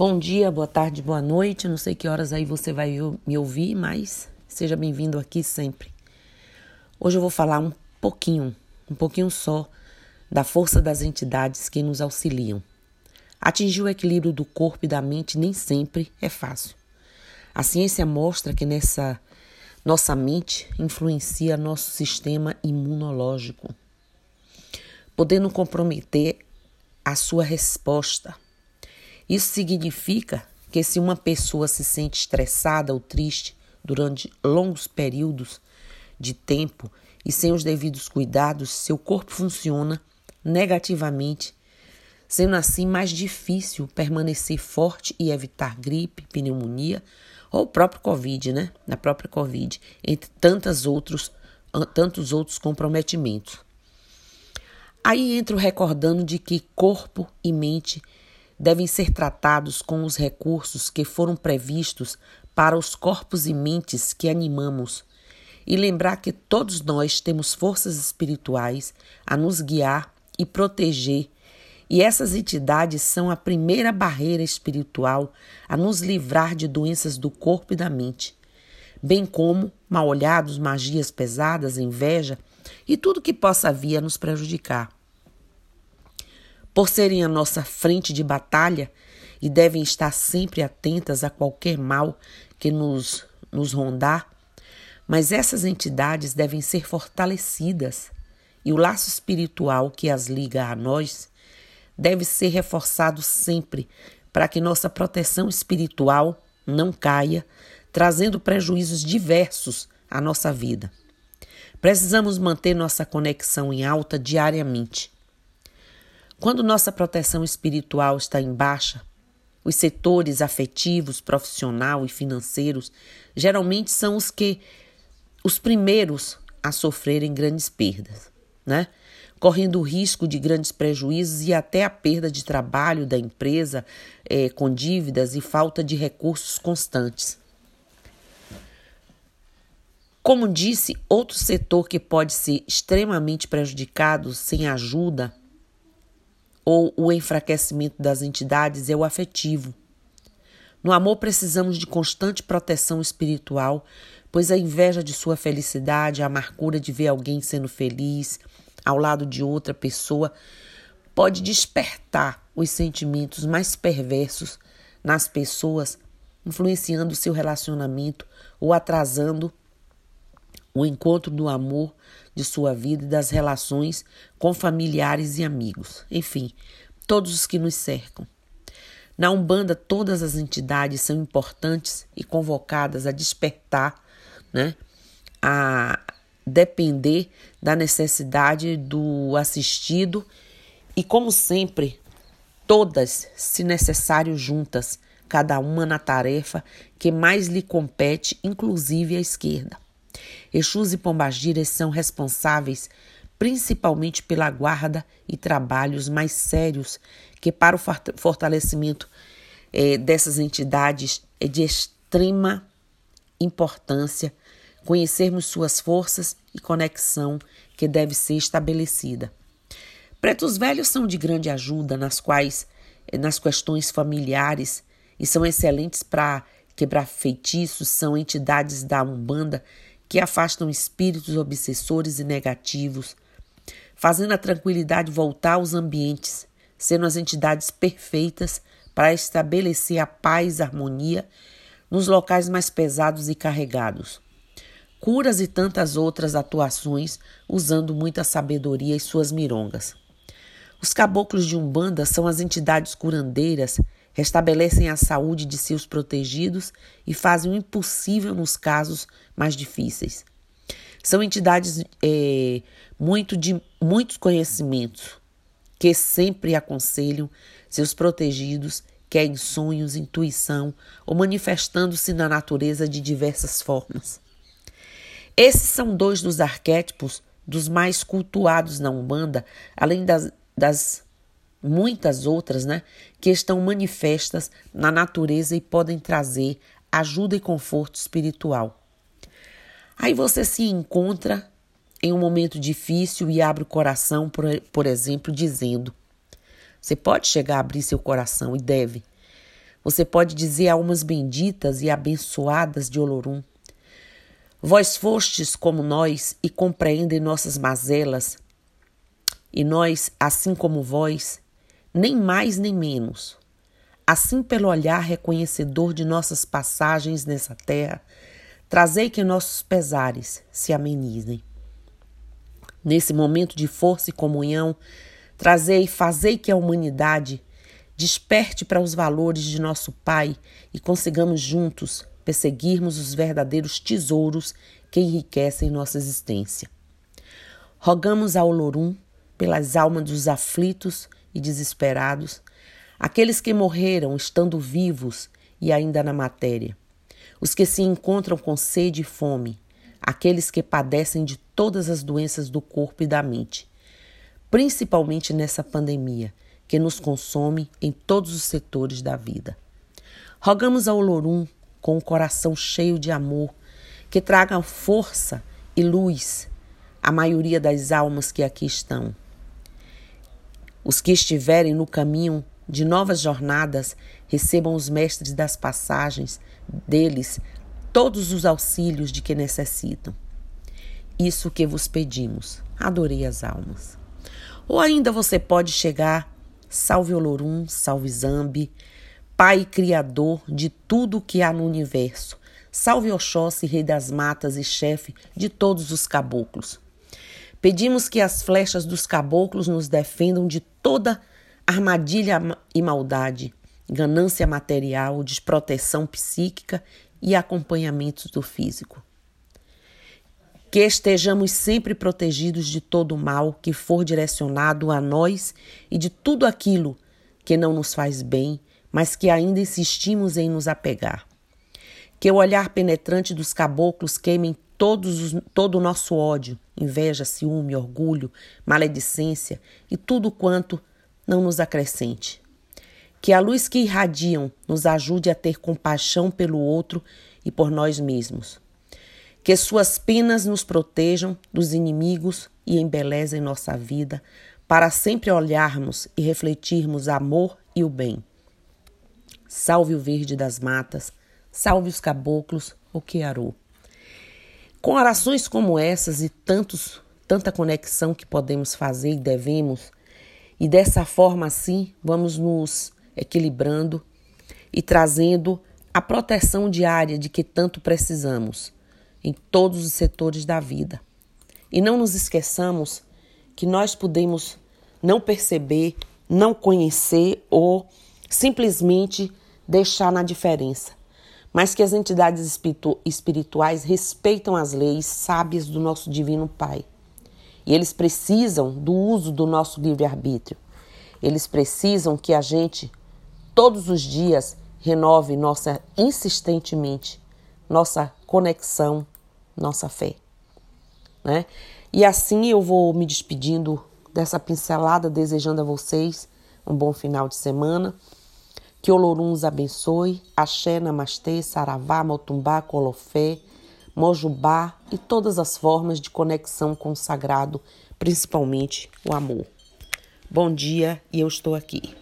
Bom dia, boa tarde, boa noite. Não sei que horas aí você vai me ouvir, mas seja bem-vindo aqui sempre. Hoje eu vou falar um pouquinho, um pouquinho só, da força das entidades que nos auxiliam. Atingir o equilíbrio do corpo e da mente nem sempre é fácil. A ciência mostra que nessa nossa mente influencia nosso sistema imunológico, podendo comprometer a sua resposta isso significa que se uma pessoa se sente estressada ou triste durante longos períodos de tempo e sem os devidos cuidados, seu corpo funciona negativamente, sendo assim mais difícil permanecer forte e evitar gripe, pneumonia ou o próprio Covid, né? Na própria Covid, entre tantos outros, tantos outros comprometimentos. Aí entra o recordando de que corpo e mente devem ser tratados com os recursos que foram previstos para os corpos e mentes que animamos, e lembrar que todos nós temos forças espirituais a nos guiar e proteger, e essas entidades são a primeira barreira espiritual a nos livrar de doenças do corpo e da mente, bem como mal olhados, magias pesadas, inveja e tudo que possa vir a nos prejudicar por serem a nossa frente de batalha e devem estar sempre atentas a qualquer mal que nos, nos rondar, mas essas entidades devem ser fortalecidas e o laço espiritual que as liga a nós deve ser reforçado sempre para que nossa proteção espiritual não caia, trazendo prejuízos diversos à nossa vida. Precisamos manter nossa conexão em alta diariamente quando nossa proteção espiritual está em baixa, os setores afetivos, profissional e financeiros geralmente são os que os primeiros a sofrerem grandes perdas, né? Correndo o risco de grandes prejuízos e até a perda de trabalho da empresa é, com dívidas e falta de recursos constantes. Como disse, outro setor que pode ser extremamente prejudicado sem ajuda ou o enfraquecimento das entidades é o afetivo. No amor precisamos de constante proteção espiritual, pois a inveja de sua felicidade, a amargura de ver alguém sendo feliz ao lado de outra pessoa, pode despertar os sentimentos mais perversos nas pessoas, influenciando seu relacionamento ou atrasando o encontro do amor de sua vida e das relações com familiares e amigos, enfim, todos os que nos cercam. Na Umbanda, todas as entidades são importantes e convocadas a despertar, né, a depender da necessidade do assistido e, como sempre, todas, se necessário, juntas, cada uma na tarefa que mais lhe compete, inclusive a esquerda. Exus e Pombagiras são responsáveis principalmente pela guarda e trabalhos mais sérios que para o fortalecimento é, dessas entidades é de extrema importância conhecermos suas forças e conexão que deve ser estabelecida. Pretos velhos são de grande ajuda nas quais é, nas questões familiares e são excelentes para quebrar feitiços, são entidades da Umbanda que afastam espíritos obsessores e negativos, fazendo a tranquilidade voltar aos ambientes, sendo as entidades perfeitas para estabelecer a paz e harmonia nos locais mais pesados e carregados. Curas e tantas outras atuações usando muita sabedoria e suas mirongas. Os caboclos de Umbanda são as entidades curandeiras restabelecem a saúde de seus protegidos e fazem o impossível nos casos mais difíceis. São entidades é, muito de muitos conhecimentos que sempre aconselham seus protegidos, quer em sonhos, intuição ou manifestando-se na natureza de diversas formas. Esses são dois dos arquétipos dos mais cultuados na Umbanda, além das, das muitas outras, né, que estão manifestas na natureza e podem trazer ajuda e conforto espiritual. Aí você se encontra em um momento difícil e abre o coração, por, por exemplo, dizendo: você pode chegar a abrir seu coração e deve, Você pode dizer almas benditas e abençoadas de Olorum. Vós fostes como nós e compreendem nossas mazelas, e nós, assim como vós, nem mais nem menos. Assim, pelo olhar reconhecedor de nossas passagens nessa terra, trazei que nossos pesares se amenizem. Nesse momento de força e comunhão, trazei fazei que a humanidade desperte para os valores de nosso Pai e consigamos juntos perseguirmos os verdadeiros tesouros que enriquecem nossa existência. Rogamos ao Olorum pelas almas dos aflitos e desesperados, aqueles que morreram estando vivos e ainda na matéria, os que se encontram com sede e fome, aqueles que padecem de todas as doenças do corpo e da mente, principalmente nessa pandemia que nos consome em todos os setores da vida. Rogamos ao Lorum, com o coração cheio de amor, que traga força e luz à maioria das almas que aqui estão. Os que estiverem no caminho de novas jornadas recebam os mestres das passagens deles todos os auxílios de que necessitam. Isso que vos pedimos. Adorei as almas. Ou ainda você pode chegar, salve Olorum, salve Zambi, Pai Criador de tudo o que há no universo. Salve Oxóssi, Rei das Matas e chefe de todos os caboclos. Pedimos que as flechas dos caboclos nos defendam de toda armadilha e maldade, ganância material, desproteção psíquica e acompanhamento do físico. Que estejamos sempre protegidos de todo o mal que for direcionado a nós e de tudo aquilo que não nos faz bem, mas que ainda insistimos em nos apegar. Que o olhar penetrante dos caboclos queime todos os, todo o nosso ódio, inveja, ciúme, orgulho, maledicência e tudo quanto não nos acrescente. Que a luz que irradiam nos ajude a ter compaixão pelo outro e por nós mesmos. Que suas penas nos protejam dos inimigos e embelezem nossa vida, para sempre olharmos e refletirmos amor e o bem. Salve o verde das matas, salve os caboclos, o quearô. Com orações como essas e tantos, tanta conexão que podemos fazer e devemos, e dessa forma assim vamos nos equilibrando e trazendo a proteção diária de que tanto precisamos em todos os setores da vida. E não nos esqueçamos que nós podemos não perceber, não conhecer ou simplesmente deixar na diferença mas que as entidades espiritu espirituais respeitam as leis sábias do nosso Divino Pai. E eles precisam do uso do nosso livre-arbítrio. Eles precisam que a gente, todos os dias, renove nossa insistentemente nossa conexão, nossa fé. Né? E assim eu vou me despedindo dessa pincelada, desejando a vocês um bom final de semana. Que Olorum os abençoe, Axé, Namastê, Saravá, Motumbá, Colofé, Mojubá e todas as formas de conexão com o sagrado, principalmente o amor. Bom dia e eu estou aqui.